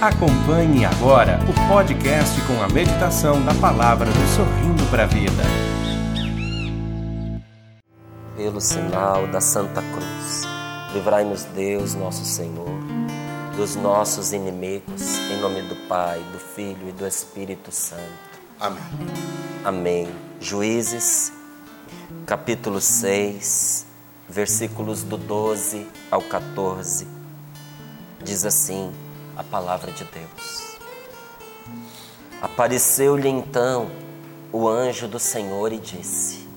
Acompanhe agora o podcast com a meditação da palavra do Sorrindo para a Vida. Pelo sinal da Santa Cruz, livrai-nos Deus, nosso Senhor, dos nossos inimigos, em nome do Pai, do Filho e do Espírito Santo. Amém. Amém. Juízes, capítulo 6, versículos do 12 ao 14. Diz assim: a palavra de Deus. Apareceu-lhe então o anjo do Senhor e disse: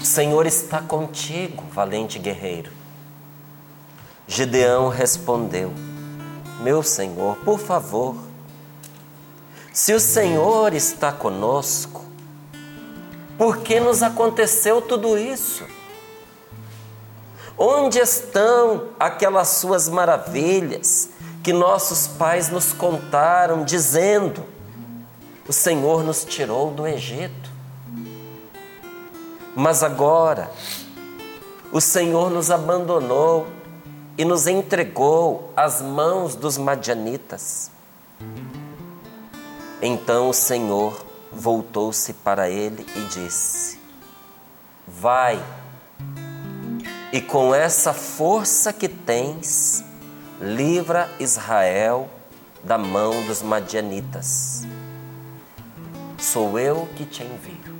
O Senhor está contigo, valente guerreiro. Gideão respondeu: Meu Senhor, por favor, se o Senhor está conosco, por que nos aconteceu tudo isso? Onde estão aquelas suas maravilhas que nossos pais nos contaram, dizendo: O Senhor nos tirou do Egito. Mas agora, o Senhor nos abandonou e nos entregou às mãos dos madianitas. Então o Senhor voltou-se para ele e disse: Vai e com essa força que tens, livra Israel da mão dos madianitas. Sou eu que te envio.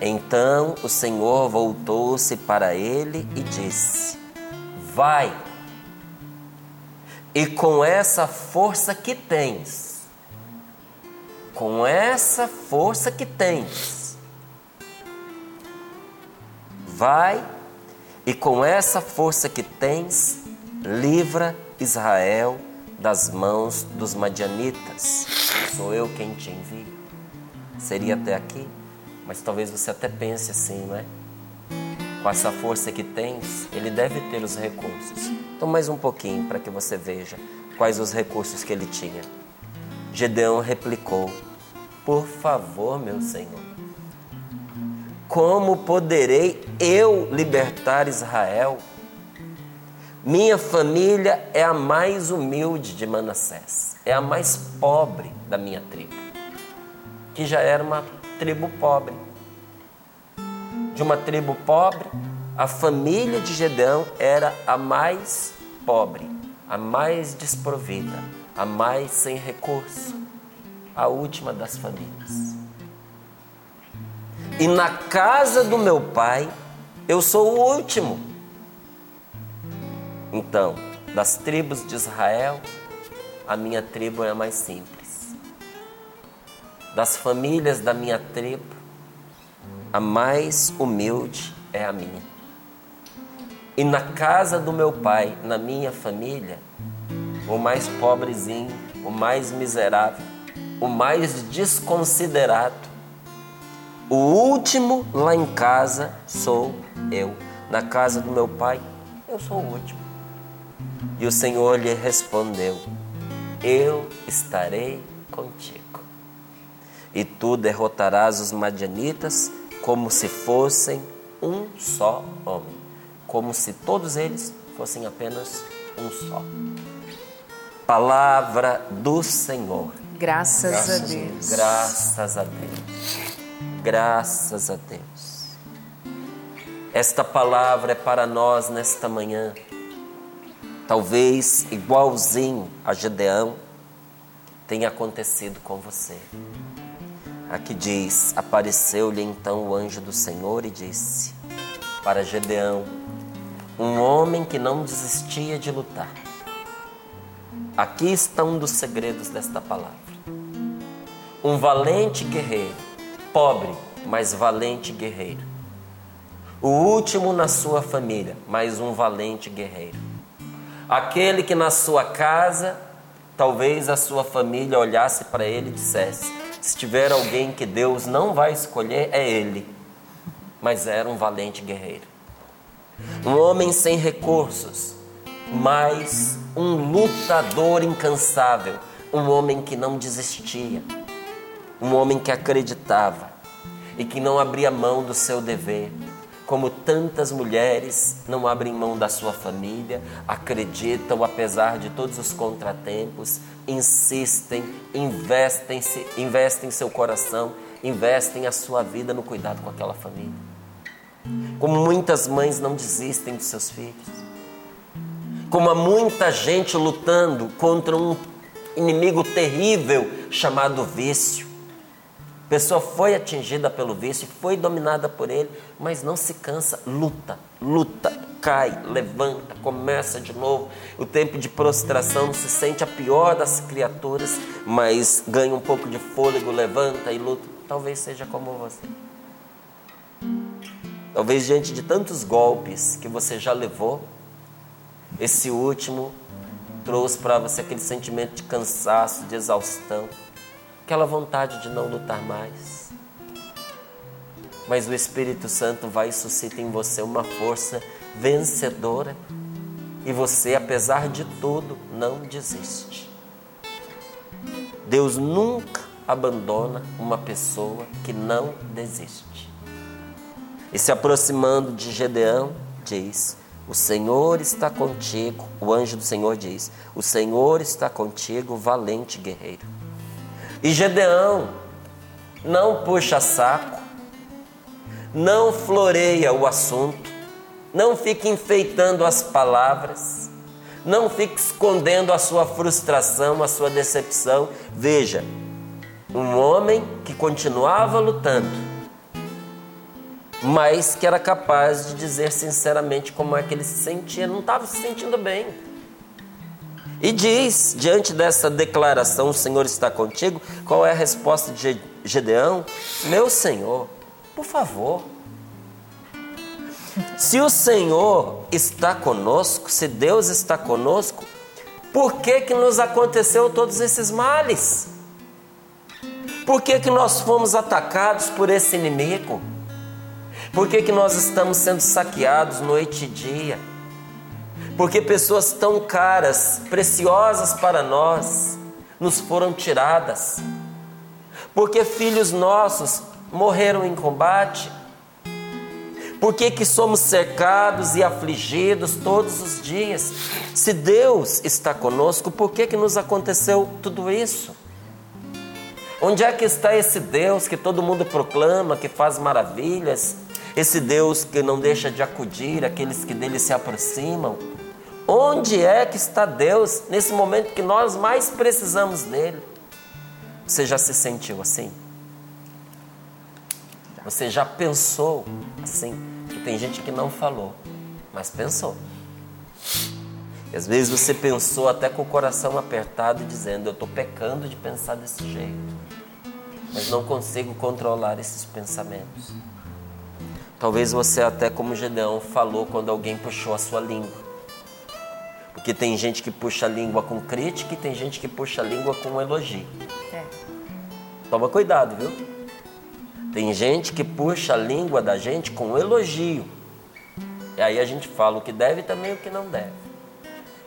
Então o Senhor voltou-se para ele e disse: Vai, e com essa força que tens, com essa força que tens, vai e com essa força que tens, livra Israel das mãos dos madianitas. Sou eu quem te envio. Seria até aqui, mas talvez você até pense assim, não é? Com essa força que tens, ele deve ter os recursos. Então, mais um pouquinho para que você veja quais os recursos que ele tinha. Gedeão replicou: Por favor, meu senhor, como poderei eu libertar Israel? Minha família é a mais humilde de Manassés, é a mais pobre da minha tribo, que já era uma tribo pobre. De uma tribo pobre, a família de Gedeão era a mais pobre, a mais desprovida, a mais sem recurso, a última das famílias. E na casa do meu pai, eu sou o último. Então, das tribos de Israel, a minha tribo é a mais simples. Das famílias da minha tribo, a mais humilde é a minha. E na casa do meu pai, na minha família, o mais pobrezinho, o mais miserável, o mais desconsiderado, o último lá em casa sou eu. Na casa do meu pai, eu sou o último. E o Senhor lhe respondeu: Eu estarei contigo. E tu derrotarás os madianitas como se fossem um só homem, como se todos eles fossem apenas um só. Palavra do Senhor. Graças, Graças a Deus. Graças a Deus. Graças a Deus. Esta palavra é para nós nesta manhã. Talvez igualzinho a Gedeão tenha acontecido com você. Aqui diz: Apareceu-lhe então o anjo do Senhor e disse para Gedeão, um homem que não desistia de lutar. Aqui está um dos segredos desta palavra. Um valente guerreiro pobre, mas valente guerreiro. O último na sua família, mas um valente guerreiro. Aquele que na sua casa, talvez a sua família olhasse para ele e dissesse: se tiver alguém que Deus não vai escolher, é ele. Mas era um valente guerreiro. Um homem sem recursos, mas um lutador incansável. Um homem que não desistia um homem que acreditava e que não abria mão do seu dever, como tantas mulheres não abrem mão da sua família, acreditam apesar de todos os contratempos, insistem, investem, investem seu coração, investem a sua vida no cuidado com aquela família. Como muitas mães não desistem dos seus filhos. Como há muita gente lutando contra um inimigo terrível chamado vício a pessoa foi atingida pelo vício, foi dominada por ele, mas não se cansa, luta, luta, cai, levanta, começa de novo. O tempo de prostração se sente a pior das criaturas, mas ganha um pouco de fôlego, levanta e luta. Talvez seja como você. Talvez diante de tantos golpes que você já levou, esse último trouxe para você aquele sentimento de cansaço, de exaustão aquela vontade de não lutar mais. Mas o Espírito Santo vai e suscita em você uma força vencedora e você, apesar de tudo, não desiste. Deus nunca abandona uma pessoa que não desiste. E se aproximando de Gedeão, diz: O Senhor está contigo. O anjo do Senhor diz: O Senhor está contigo, valente guerreiro. E Gedeão não puxa saco, não floreia o assunto, não fica enfeitando as palavras, não fica escondendo a sua frustração, a sua decepção. Veja, um homem que continuava lutando, mas que era capaz de dizer sinceramente como é que ele se sentia, não estava se sentindo bem. E diz, diante dessa declaração, o Senhor está contigo, qual é a resposta de Gedeão? Meu Senhor, por favor. Se o Senhor está conosco, se Deus está conosco, por que que nos aconteceu todos esses males? Por que que nós fomos atacados por esse inimigo? Por que que nós estamos sendo saqueados noite e dia? Porque pessoas tão caras, preciosas para nós, nos foram tiradas, porque filhos nossos morreram em combate, por que, que somos cercados e afligidos todos os dias? Se Deus está conosco, por que, que nos aconteceu tudo isso? Onde é que está esse Deus que todo mundo proclama, que faz maravilhas? Esse Deus que não deixa de acudir aqueles que dele se aproximam? Onde é que está Deus nesse momento que nós mais precisamos dele? Você já se sentiu assim? Você já pensou assim? Que tem gente que não falou, mas pensou. E às vezes você pensou até com o coração apertado, dizendo: Eu estou pecando de pensar desse jeito, mas não consigo controlar esses pensamentos. Talvez você, até como Gedeão, falou quando alguém puxou a sua língua. Porque tem gente que puxa a língua com crítica e tem gente que puxa a língua com elogio. É. Toma cuidado, viu? Tem gente que puxa a língua da gente com elogio. E aí a gente fala o que deve e também o que não deve.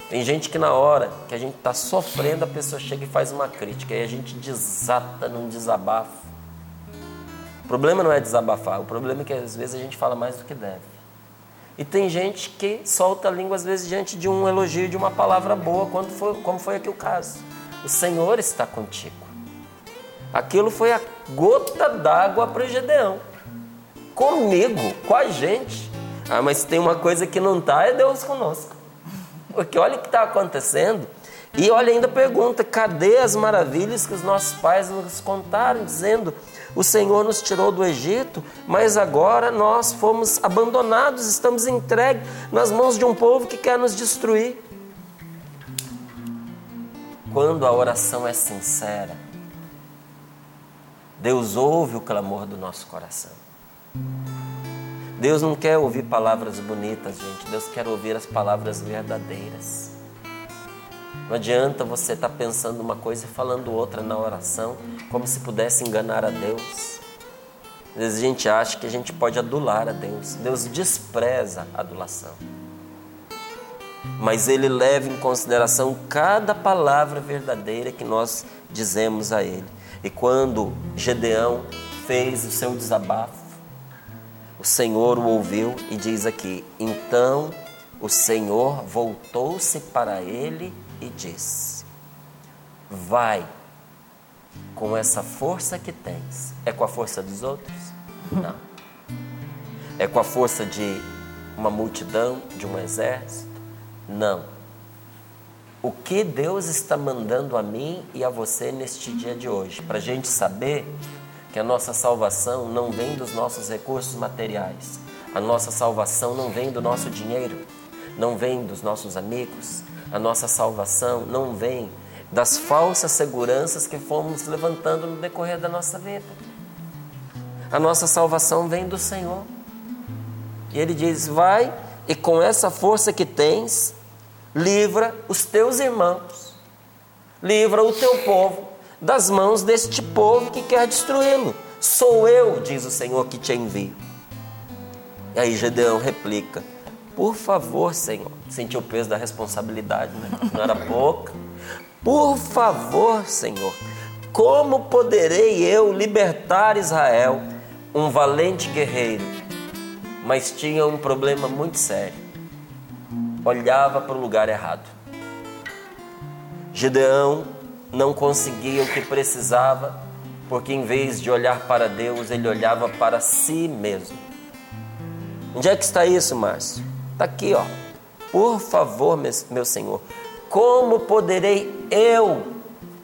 Tem gente que na hora que a gente está sofrendo, a pessoa chega e faz uma crítica. E a gente desata num desabafo. O problema não é desabafar, o problema é que às vezes a gente fala mais do que deve. E tem gente que solta a língua às vezes diante de um elogio, de uma palavra boa, quando foi, como foi aqui o caso. O Senhor está contigo. Aquilo foi a gota d'água para o Gedeão. Comigo, com a gente. Ah, mas tem uma coisa que não está, é Deus conosco. Porque olha o que está acontecendo. E olha, ainda pergunta: cadê as maravilhas que os nossos pais nos contaram, dizendo o Senhor nos tirou do Egito, mas agora nós fomos abandonados, estamos entregues nas mãos de um povo que quer nos destruir. Quando a oração é sincera, Deus ouve o clamor do nosso coração. Deus não quer ouvir palavras bonitas, gente. Deus quer ouvir as palavras verdadeiras. Não adianta você estar tá pensando uma coisa e falando outra na oração, como se pudesse enganar a Deus. Às vezes a gente acha que a gente pode adular a Deus. Deus despreza a adulação. Mas Ele leva em consideração cada palavra verdadeira que nós dizemos a Ele. E quando Gedeão fez o seu desabafo, O Senhor o ouviu e diz aqui: Então o Senhor voltou-se para ele e disse: Vai com essa força que tens. É com a força dos outros? Não. É com a força de uma multidão, de um exército? Não. O que Deus está mandando a mim e a você neste dia de hoje? Para a gente saber que a nossa salvação não vem dos nossos recursos materiais, a nossa salvação não vem do nosso dinheiro, não vem dos nossos amigos, a nossa salvação não vem das falsas seguranças que fomos levantando no decorrer da nossa vida. A nossa salvação vem do Senhor. E Ele diz: Vai e com essa força que tens, livra os teus irmãos, livra o teu povo das mãos deste povo que quer destruí-lo. Sou eu, diz o Senhor, que te envio. E aí Gedeão replica: Por favor, Senhor. Sentiu o peso da responsabilidade, né? Não era pouca. Por favor, Senhor, como poderei eu libertar Israel, um valente guerreiro, mas tinha um problema muito sério? Olhava para o lugar errado. Gideão não conseguia o que precisava, porque em vez de olhar para Deus, ele olhava para si mesmo. Onde é que está isso, Márcio? Está aqui, ó. Por favor, meu Senhor, como poderei eu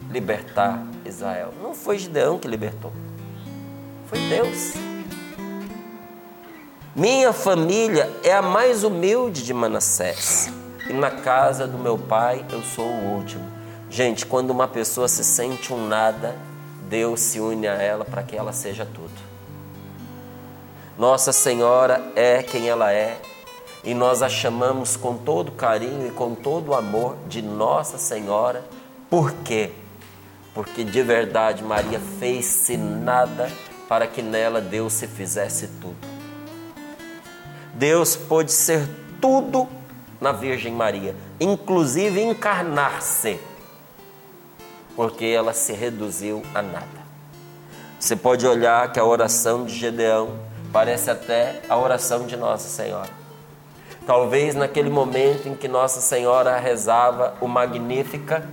libertar Israel? Não foi Gideão que libertou, foi Deus. Minha família é a mais humilde de Manassés, e na casa do meu pai eu sou o último. Gente, quando uma pessoa se sente um nada, Deus se une a ela para que ela seja tudo. Nossa Senhora é quem ela é e nós a chamamos com todo carinho e com todo amor de Nossa Senhora. Por quê? Porque de verdade Maria fez-se nada para que nela Deus se fizesse tudo. Deus pôde ser tudo na Virgem Maria, inclusive encarnar-se porque ela se reduziu a nada. Você pode olhar que a oração de Gedeão parece até a oração de Nossa Senhora. Talvez naquele momento em que Nossa Senhora rezava o Magnífica,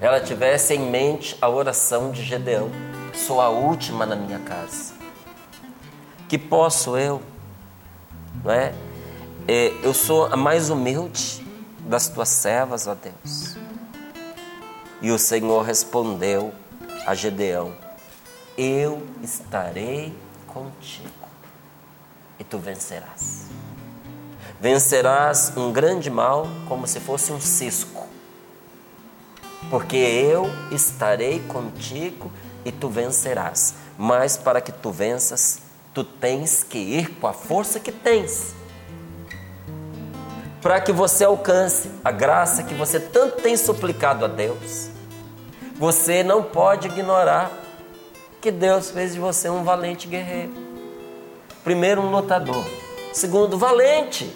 ela tivesse em mente a oração de Gedeão: Sou a última na minha casa. Que posso eu, não é? é eu sou a mais humilde das tuas servas, ó Deus. E o Senhor respondeu a Gedeão: Eu estarei contigo e tu vencerás. Vencerás um grande mal como se fosse um cisco, porque eu estarei contigo e tu vencerás. Mas para que tu venças, tu tens que ir com a força que tens. Para que você alcance a graça que você tanto tem suplicado a Deus você não pode ignorar que Deus fez de você um valente guerreiro. Primeiro, um lutador. Segundo, valente,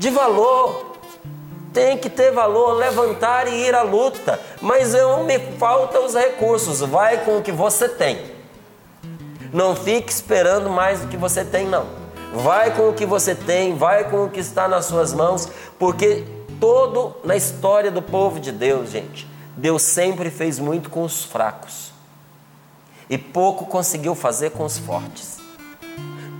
de valor. Tem que ter valor, levantar e ir à luta. Mas eu me faltam os recursos. Vai com o que você tem. Não fique esperando mais do que você tem, não. Vai com o que você tem, vai com o que está nas suas mãos, porque todo na história do povo de Deus, gente, Deus sempre fez muito com os fracos e pouco conseguiu fazer com os fortes.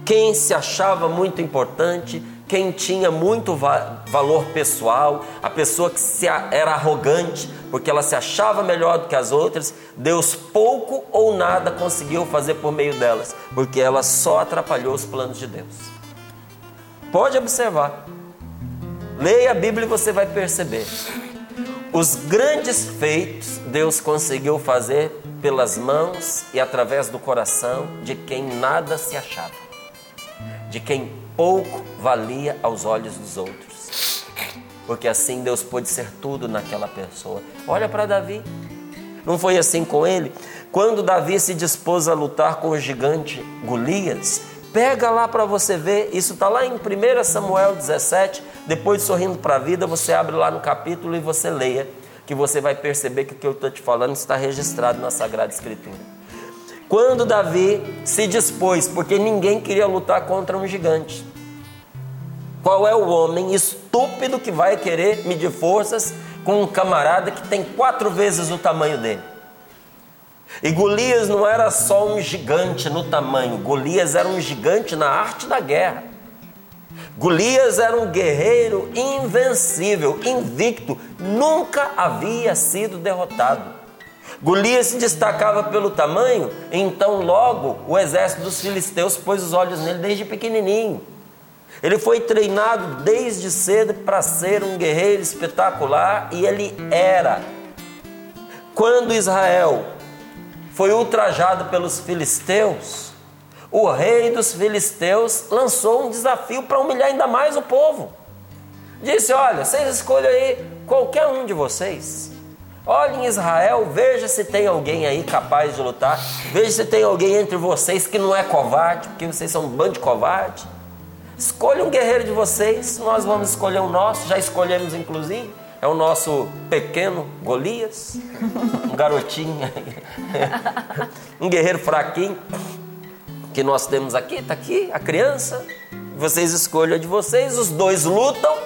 Quem se achava muito importante, quem tinha muito va valor pessoal, a pessoa que era arrogante porque ela se achava melhor do que as outras, Deus pouco ou nada conseguiu fazer por meio delas, porque ela só atrapalhou os planos de Deus. Pode observar. Leia a Bíblia e você vai perceber. Os grandes feitos Deus conseguiu fazer pelas mãos e através do coração de quem nada se achava, de quem pouco valia aos olhos dos outros. Porque assim Deus pôde ser tudo naquela pessoa. Olha para Davi. Não foi assim com ele? Quando Davi se dispôs a lutar com o gigante Golias, pega lá para você ver, isso está lá em 1 Samuel 17, depois, sorrindo para a vida, você abre lá no capítulo e você leia, que você vai perceber que o que eu estou te falando está registrado na Sagrada Escritura. Quando Davi se dispôs, porque ninguém queria lutar contra um gigante. Qual é o homem estúpido que vai querer medir forças com um camarada que tem quatro vezes o tamanho dele? E Golias não era só um gigante no tamanho, Golias era um gigante na arte da guerra. Golias era um guerreiro invencível, invicto, nunca havia sido derrotado. Golias se destacava pelo tamanho, então logo o exército dos filisteus pôs os olhos nele desde pequenininho. Ele foi treinado desde cedo para ser um guerreiro espetacular e ele era. Quando Israel foi ultrajado pelos filisteus, o rei dos filisteus lançou um desafio para humilhar ainda mais o povo. Disse: Olha, vocês escolham aí qualquer um de vocês. Olhe em Israel, veja se tem alguém aí capaz de lutar. Veja se tem alguém entre vocês que não é covarde, porque vocês são um bando de covarde. Escolha um guerreiro de vocês, nós vamos escolher o nosso, já escolhemos inclusive. É o nosso pequeno Golias, um garotinho, um guerreiro fraquinho que nós temos aqui, está aqui, a criança. Vocês escolham de vocês, os dois lutam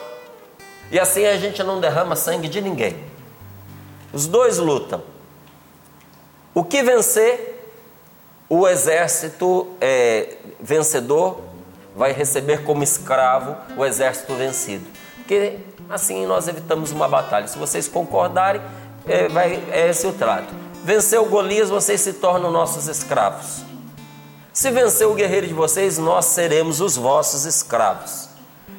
e assim a gente não derrama sangue de ninguém. Os dois lutam. O que vencer, o exército é, vencedor vai receber como escravo o exército vencido. Porque assim nós evitamos uma batalha. Se vocês concordarem, é, vai, é esse o trato. Venceu Golias, vocês se tornam nossos escravos. Se vencer o guerreiro de vocês, nós seremos os vossos escravos.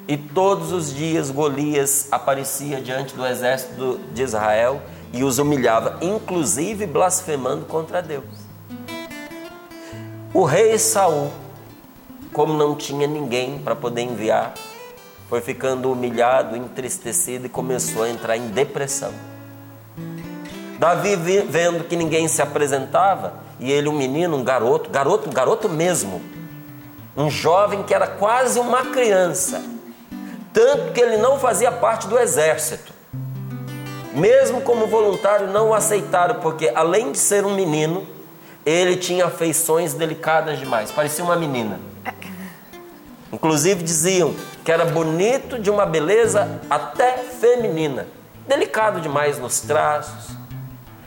E todos os dias Golias aparecia diante do exército de Israel e os humilhava, inclusive blasfemando contra Deus. O rei Saul, como não tinha ninguém para poder enviar, foi ficando humilhado, entristecido e começou a entrar em depressão. Davi, vendo que ninguém se apresentava, e ele, um menino, um garoto, garoto, garoto mesmo, um jovem que era quase uma criança, tanto que ele não fazia parte do exército. Mesmo como voluntário, não o aceitaram, porque além de ser um menino, ele tinha feições delicadas demais, parecia uma menina. Inclusive diziam que era bonito de uma beleza até feminina, delicado demais nos traços.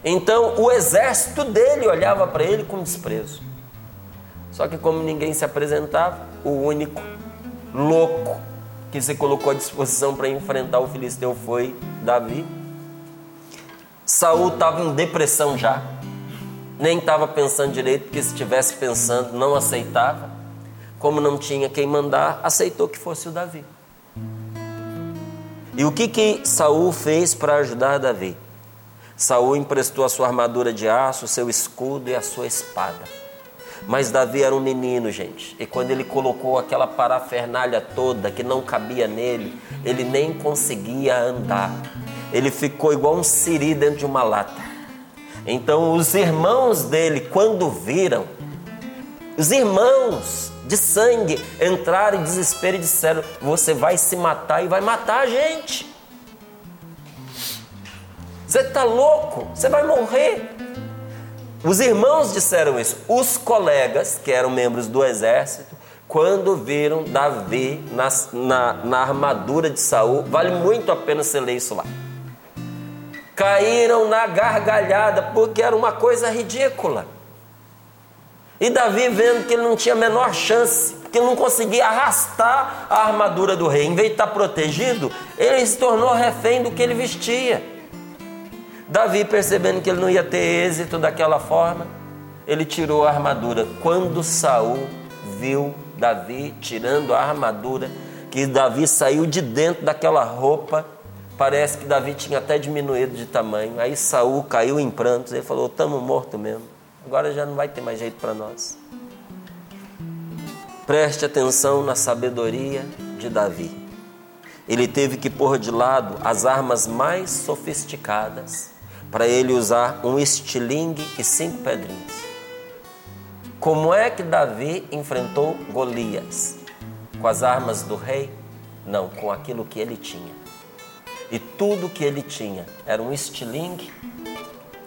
Então o exército dele olhava para ele com desprezo. Só que como ninguém se apresentava, o único louco que se colocou à disposição para enfrentar o filisteu foi Davi. Saul estava em depressão já, nem estava pensando direito, porque se estivesse pensando não aceitava. Como não tinha quem mandar, aceitou que fosse o Davi. E o que que Saul fez para ajudar Davi? Saul emprestou a sua armadura de aço, seu escudo e a sua espada. Mas Davi era um menino, gente. E quando ele colocou aquela parafernália toda que não cabia nele, ele nem conseguia andar. Ele ficou igual um siri dentro de uma lata. Então os irmãos dele, quando viram, os irmãos de sangue entraram em desespero e disseram: Você vai se matar e vai matar a gente. Você está louco? Você vai morrer. Os irmãos disseram isso. Os colegas, que eram membros do exército, quando viram Davi na, na, na armadura de Saul, vale muito a pena você ler isso lá. Caíram na gargalhada, porque era uma coisa ridícula. E Davi, vendo que ele não tinha a menor chance, que ele não conseguia arrastar a armadura do rei, em vez de estar protegido, ele se tornou refém do que ele vestia. Davi, percebendo que ele não ia ter êxito daquela forma, ele tirou a armadura. Quando Saul viu Davi tirando a armadura, que Davi saiu de dentro daquela roupa, parece que Davi tinha até diminuído de tamanho. Aí Saul caiu em prantos, ele falou: "Estamos mortos mesmo". Agora já não vai ter mais jeito para nós. Preste atenção na sabedoria de Davi. Ele teve que pôr de lado as armas mais sofisticadas para ele usar um estilingue e cinco pedrinhas. Como é que Davi enfrentou Golias? Com as armas do rei? Não, com aquilo que ele tinha. E tudo que ele tinha era um estilingue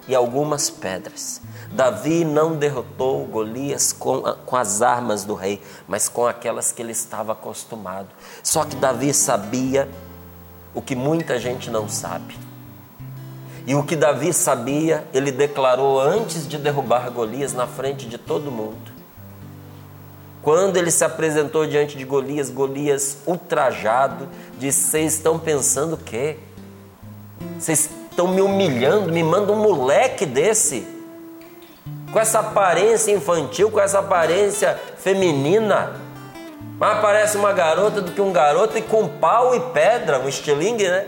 e algumas pedras. Davi não derrotou Golias com, com as armas do rei, mas com aquelas que ele estava acostumado. Só que Davi sabia o que muita gente não sabe. E o que Davi sabia, ele declarou antes de derrubar Golias na frente de todo mundo. Quando ele se apresentou diante de Golias, Golias ultrajado, disse: Vocês estão pensando o quê? Vocês estão me humilhando, me mandam um moleque desse, com essa aparência infantil, com essa aparência feminina. Mais parece uma garota do que um garoto e com pau e pedra, um estilingue, né?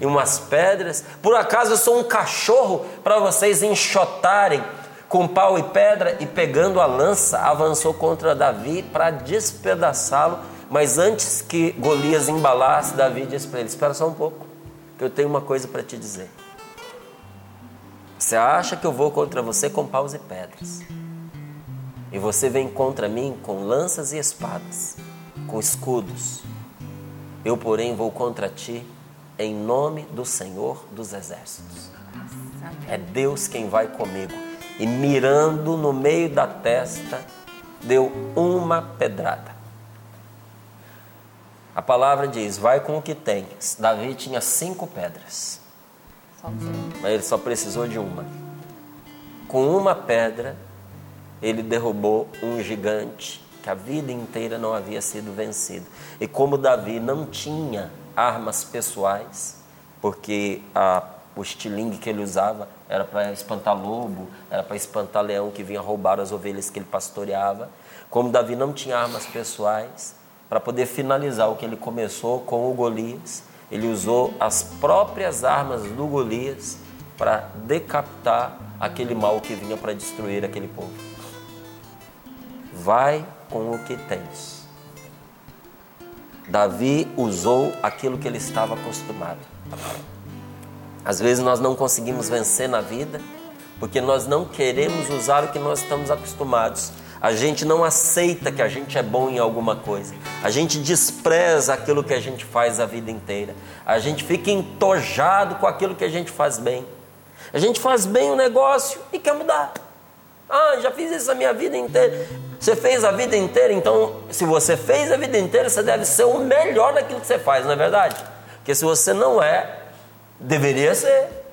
E umas pedras. Por acaso eu sou um cachorro para vocês enxotarem com pau e pedra e pegando a lança, avançou contra Davi para despedaçá-lo. Mas antes que Golias embalasse, Davi disse para ele: Espera só um pouco, que eu tenho uma coisa para te dizer. Você acha que eu vou contra você com paus e pedras? E você vem contra mim com lanças e espadas com escudos. Eu, porém, vou contra ti em nome do Senhor dos Exércitos. É Deus quem vai comigo. E mirando no meio da testa, deu uma pedrada. A palavra diz: vai com o que tens. Davi tinha cinco pedras, mas ele só precisou de uma. Com uma pedra, ele derrubou um gigante que a vida inteira não havia sido vencido. E como Davi não tinha armas pessoais, porque a, o estilingue que ele usava era para espantar lobo, era para espantar leão que vinha roubar as ovelhas que ele pastoreava. Como Davi não tinha armas pessoais, para poder finalizar o que ele começou com o Golias, ele usou as próprias armas do Golias para decapitar aquele mal que vinha para destruir aquele povo. Vai com o que tens. Davi usou aquilo que ele estava acostumado. Às vezes nós não conseguimos vencer na vida porque nós não queremos usar o que nós estamos acostumados. A gente não aceita que a gente é bom em alguma coisa. A gente despreza aquilo que a gente faz a vida inteira. A gente fica entojado com aquilo que a gente faz bem. A gente faz bem o negócio e quer mudar. Ah, já fiz isso a minha vida inteira. Você fez a vida inteira, então, se você fez a vida inteira, você deve ser o melhor naquilo que você faz, não é verdade? Porque se você não é, deveria ser.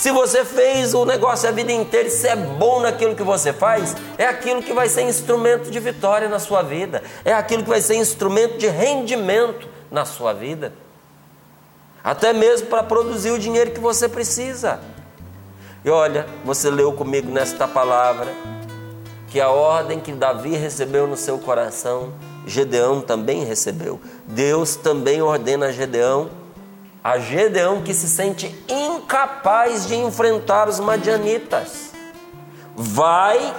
Se você fez o negócio a vida inteira e você é bom naquilo que você faz, é aquilo que vai ser instrumento de vitória na sua vida, é aquilo que vai ser instrumento de rendimento na sua vida, até mesmo para produzir o dinheiro que você precisa. E olha, você leu comigo nesta palavra que a ordem que Davi recebeu no seu coração, Gedeão também recebeu. Deus também ordena a Gedeão, a Gedeão que se sente incapaz de enfrentar os madianitas. Vai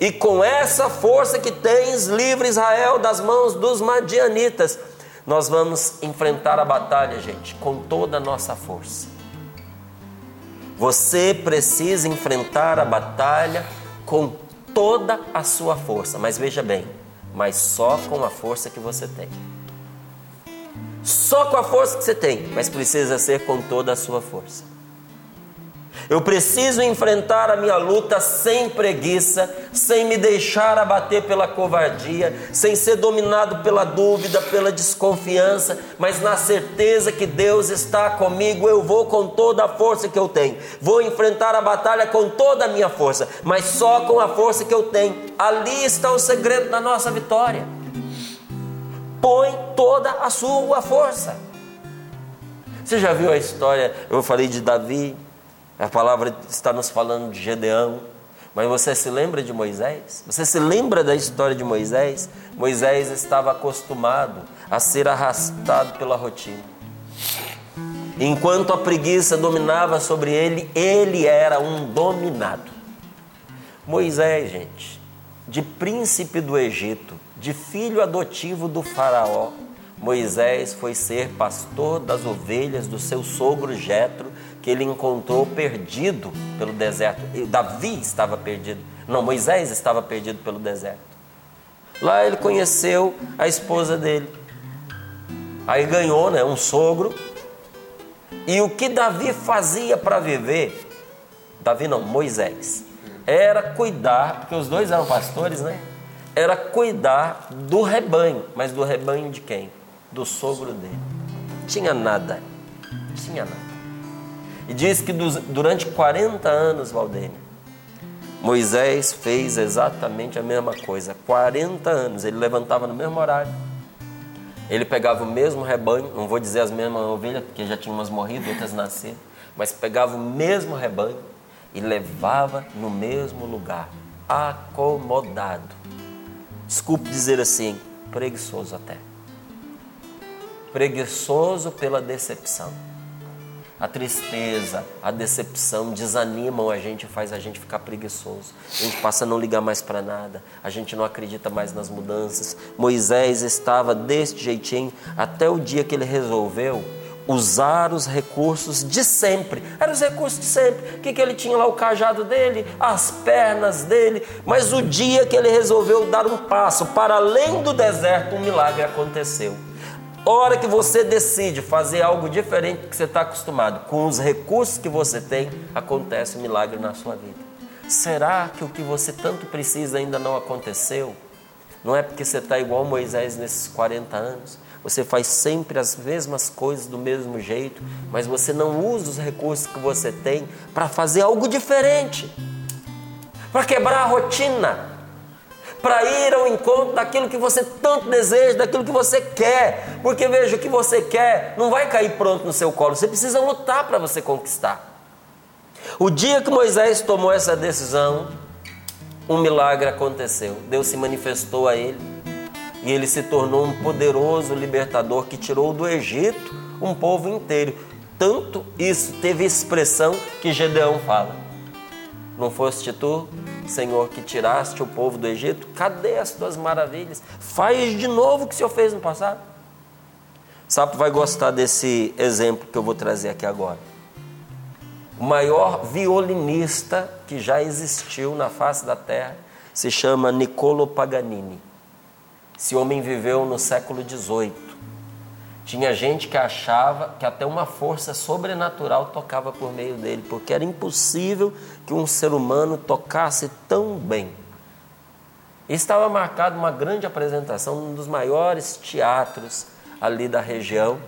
e com essa força que tens, livre Israel das mãos dos madianitas. Nós vamos enfrentar a batalha, gente, com toda a nossa força. Você precisa enfrentar a batalha com toda a sua força. Mas veja bem, mas só com a força que você tem. Só com a força que você tem, mas precisa ser com toda a sua força. Eu preciso enfrentar a minha luta sem preguiça, sem me deixar abater pela covardia, sem ser dominado pela dúvida, pela desconfiança, mas na certeza que Deus está comigo, eu vou com toda a força que eu tenho. Vou enfrentar a batalha com toda a minha força, mas só com a força que eu tenho. Ali está o segredo da nossa vitória. Põe toda a sua força. Você já viu a história? Eu falei de Davi, a palavra está nos falando de Gedeão. Mas você se lembra de Moisés? Você se lembra da história de Moisés? Moisés estava acostumado a ser arrastado pela rotina. Enquanto a preguiça dominava sobre ele, ele era um dominado. Moisés, gente, de príncipe do Egito, de filho adotivo do Faraó, Moisés foi ser pastor das ovelhas do seu sogro Jetro que ele encontrou perdido pelo deserto. Davi estava perdido. Não, Moisés estava perdido pelo deserto. Lá ele conheceu a esposa dele. Aí ganhou, né, um sogro. E o que Davi fazia para viver? Davi não, Moisés, era cuidar, porque os dois eram pastores, né? Era cuidar do rebanho, mas do rebanho de quem? Do sogro dele. Tinha nada, tinha nada. E diz que durante 40 anos, Valdênia, Moisés fez exatamente a mesma coisa. 40 anos, ele levantava no mesmo horário. Ele pegava o mesmo rebanho, não vou dizer as mesmas ovelhas, porque já tinha umas morrido, outras nascidas, mas pegava o mesmo rebanho e levava no mesmo lugar, acomodado. Desculpe dizer assim, preguiçoso até. Preguiçoso pela decepção. A tristeza, a decepção desanimam a gente, faz a gente ficar preguiçoso. A gente passa a não ligar mais para nada, a gente não acredita mais nas mudanças. Moisés estava deste jeitinho até o dia que ele resolveu usar os recursos de sempre. Eram os recursos de sempre. O que, que ele tinha lá? O cajado dele, as pernas dele. Mas o dia que ele resolveu dar um passo para além do deserto, um milagre aconteceu hora que você decide fazer algo diferente do que você está acostumado, com os recursos que você tem, acontece um milagre na sua vida. Será que o que você tanto precisa ainda não aconteceu? Não é porque você está igual Moisés nesses 40 anos? Você faz sempre as mesmas coisas do mesmo jeito, mas você não usa os recursos que você tem para fazer algo diferente, para quebrar a rotina, para ir ao encontro daquilo que você tanto deseja, daquilo que você quer. Porque veja, o que você quer não vai cair pronto no seu colo, você precisa lutar para você conquistar. O dia que Moisés tomou essa decisão, um milagre aconteceu. Deus se manifestou a ele e ele se tornou um poderoso libertador que tirou do Egito um povo inteiro. Tanto isso teve expressão que Gedeão fala: Não foste tu Senhor, que tiraste o povo do Egito, cadê as tuas maravilhas? Faz de novo o que o Senhor fez no passado. Sapo vai gostar desse exemplo que eu vou trazer aqui agora. O maior violinista que já existiu na face da terra se chama Niccolo Paganini. Esse homem viveu no século XVIII. Tinha gente que achava que até uma força sobrenatural tocava por meio dele, porque era impossível que um ser humano tocasse tão bem. Estava marcado uma grande apresentação num dos maiores teatros ali da região,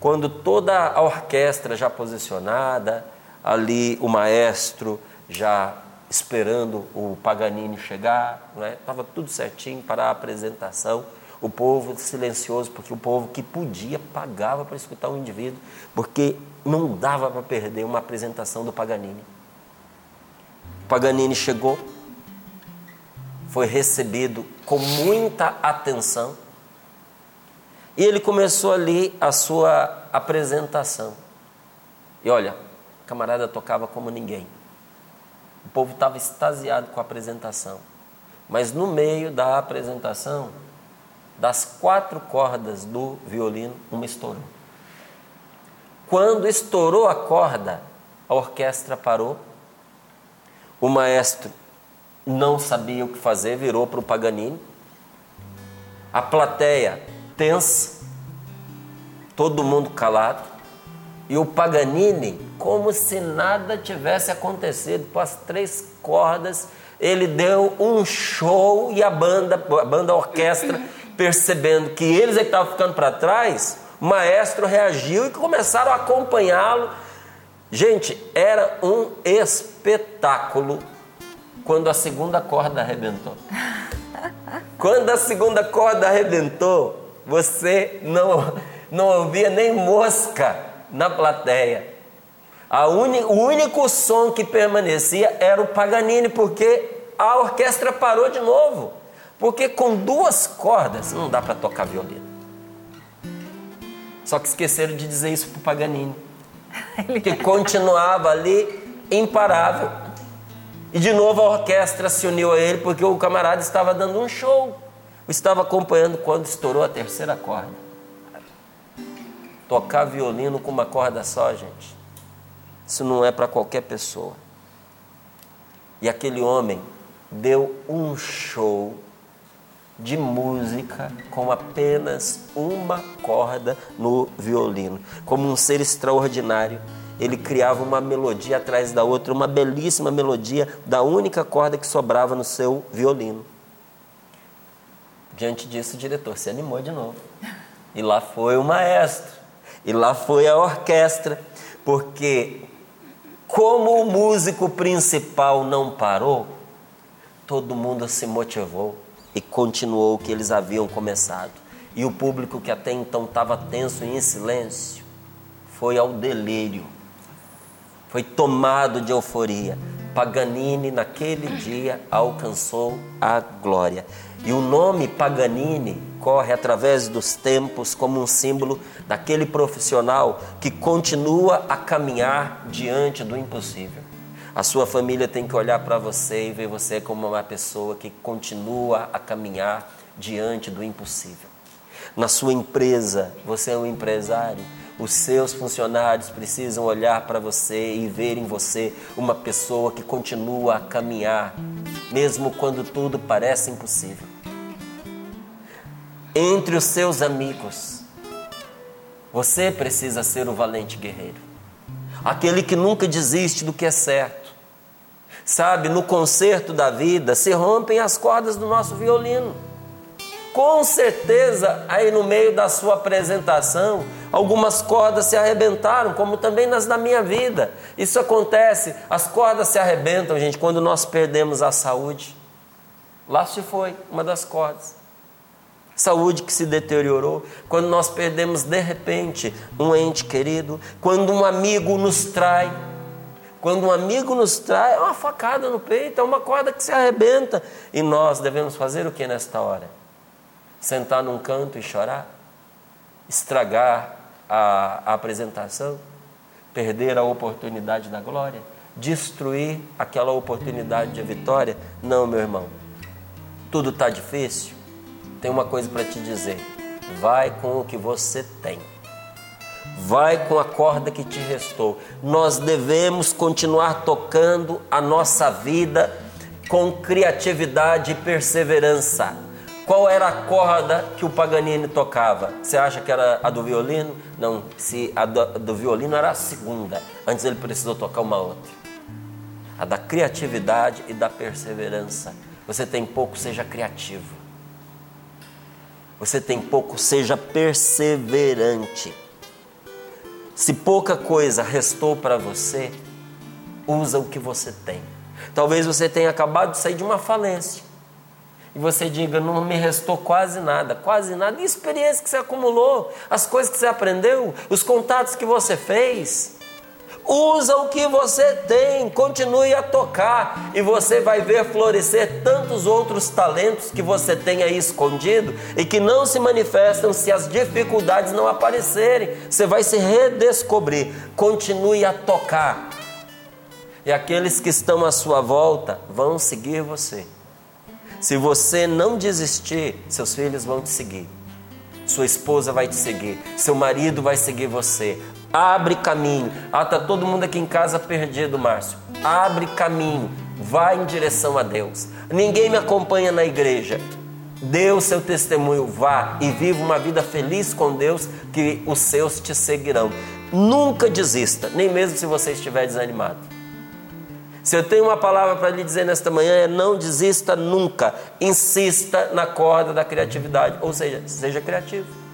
quando toda a orquestra já posicionada, ali o maestro já esperando o Paganini chegar, estava né? tudo certinho para a apresentação o povo silencioso, porque o povo que podia pagava para escutar o indivíduo, porque não dava para perder uma apresentação do Paganini. Paganini chegou, foi recebido com muita atenção e ele começou ali a sua apresentação. E olha, o camarada tocava como ninguém. O povo estava extasiado com a apresentação. Mas no meio da apresentação, das quatro cordas do violino, uma estourou. Quando estourou a corda, a orquestra parou. O maestro não sabia o que fazer, virou para o Paganini. A plateia tensa, todo mundo calado. E o Paganini, como se nada tivesse acontecido, com as três cordas, ele deu um show e a banda, a banda a orquestra percebendo que eles é que estavam ficando para trás, o maestro reagiu e começaram a acompanhá-lo. Gente, era um espetáculo quando a segunda corda arrebentou. Quando a segunda corda arrebentou, você não, não ouvia nem mosca na plateia. O único som que permanecia era o Paganini, porque a orquestra parou de novo. Porque com duas cordas não dá para tocar violino. Só que esqueceram de dizer isso para o Paganini. Que continuava ali imparável. E de novo a orquestra se uniu a ele porque o camarada estava dando um show. Estava acompanhando quando estourou a terceira corda. Tocar violino com uma corda só, gente. Isso não é para qualquer pessoa. E aquele homem deu um show de música com apenas uma corda no violino, como um ser extraordinário ele criava uma melodia atrás da outra, uma belíssima melodia da única corda que sobrava no seu violino. Diante disso, o diretor se animou de novo. E lá foi o maestro, e lá foi a orquestra, porque como o músico principal não parou, todo mundo se motivou e continuou o que eles haviam começado. E o público que até então estava tenso e em silêncio foi ao delírio, foi tomado de euforia. Paganini, naquele dia, alcançou a glória. E o nome Paganini corre através dos tempos como um símbolo daquele profissional que continua a caminhar diante do impossível. A sua família tem que olhar para você e ver você como uma pessoa que continua a caminhar diante do impossível. Na sua empresa, você é um empresário os seus funcionários precisam olhar para você e ver em você uma pessoa que continua a caminhar, mesmo quando tudo parece impossível. Entre os seus amigos, você precisa ser o valente guerreiro, aquele que nunca desiste do que é certo. Sabe, no concerto da vida se rompem as cordas do nosso violino. Com certeza, aí no meio da sua apresentação, algumas cordas se arrebentaram, como também nas da minha vida. Isso acontece, as cordas se arrebentam, gente, quando nós perdemos a saúde. Lá se foi uma das cordas. Saúde que se deteriorou, quando nós perdemos de repente um ente querido, quando um amigo nos trai. Quando um amigo nos trai, é uma facada no peito, é uma corda que se arrebenta. E nós devemos fazer o que nesta hora? Sentar num canto e chorar? Estragar a, a apresentação, perder a oportunidade da glória, destruir aquela oportunidade de vitória. Não, meu irmão, tudo está difícil. Tem uma coisa para te dizer: vai com o que você tem. Vai com a corda que te restou. Nós devemos continuar tocando a nossa vida com criatividade e perseverança qual era a corda que o Paganini tocava? Você acha que era a do violino? Não, se a do, violino era a segunda. Antes ele precisou tocar uma outra. A da criatividade e da perseverança. Você tem pouco, seja criativo. Você tem pouco, seja perseverante. Se pouca coisa restou para você, usa o que você tem. Talvez você tenha acabado de sair de uma falência e você diga: não me restou quase nada, quase nada. E experiência que você acumulou, as coisas que você aprendeu, os contatos que você fez. Usa o que você tem, continue a tocar e você vai ver florescer tantos outros talentos que você tem aí escondido e que não se manifestam se as dificuldades não aparecerem. Você vai se redescobrir. Continue a tocar. E aqueles que estão à sua volta vão seguir você. Se você não desistir, seus filhos vão te seguir. Sua esposa vai te seguir, seu marido vai seguir você. Abre caminho. Ah, tá todo mundo aqui em casa perdido, Márcio. Abre caminho. Vai em direção a Deus. Ninguém me acompanha na igreja. Dê o seu testemunho, vá e viva uma vida feliz com Deus, que os seus te seguirão. Nunca desista, nem mesmo se você estiver desanimado. Se eu tenho uma palavra para lhe dizer nesta manhã é não desista nunca, insista na corda da criatividade, ou seja, seja criativo.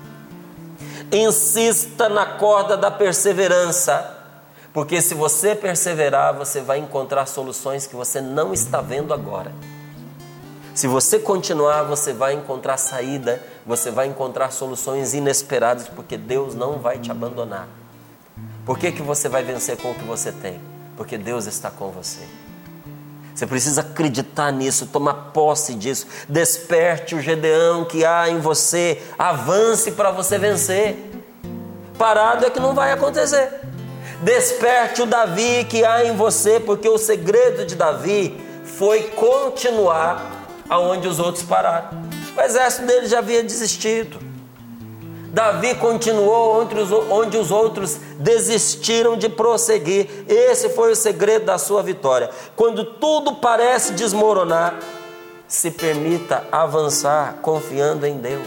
Insista na corda da perseverança, porque se você perseverar, você vai encontrar soluções que você não está vendo agora. Se você continuar, você vai encontrar saída, você vai encontrar soluções inesperadas, porque Deus não vai te abandonar. Por que, que você vai vencer com o que você tem? porque Deus está com você. Você precisa acreditar nisso, tomar posse disso. Desperte o Gedeão que há em você, avance para você vencer. Parado é que não vai acontecer. Desperte o Davi que há em você, porque o segredo de Davi foi continuar aonde os outros pararam. O exército dele já havia desistido. Davi continuou onde os, onde os outros desistiram de prosseguir. Esse foi o segredo da sua vitória. Quando tudo parece desmoronar, se permita avançar confiando em Deus.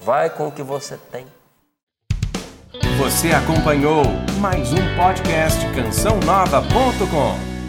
Vai com o que você tem. Você acompanhou mais um podcast cançãonova.com.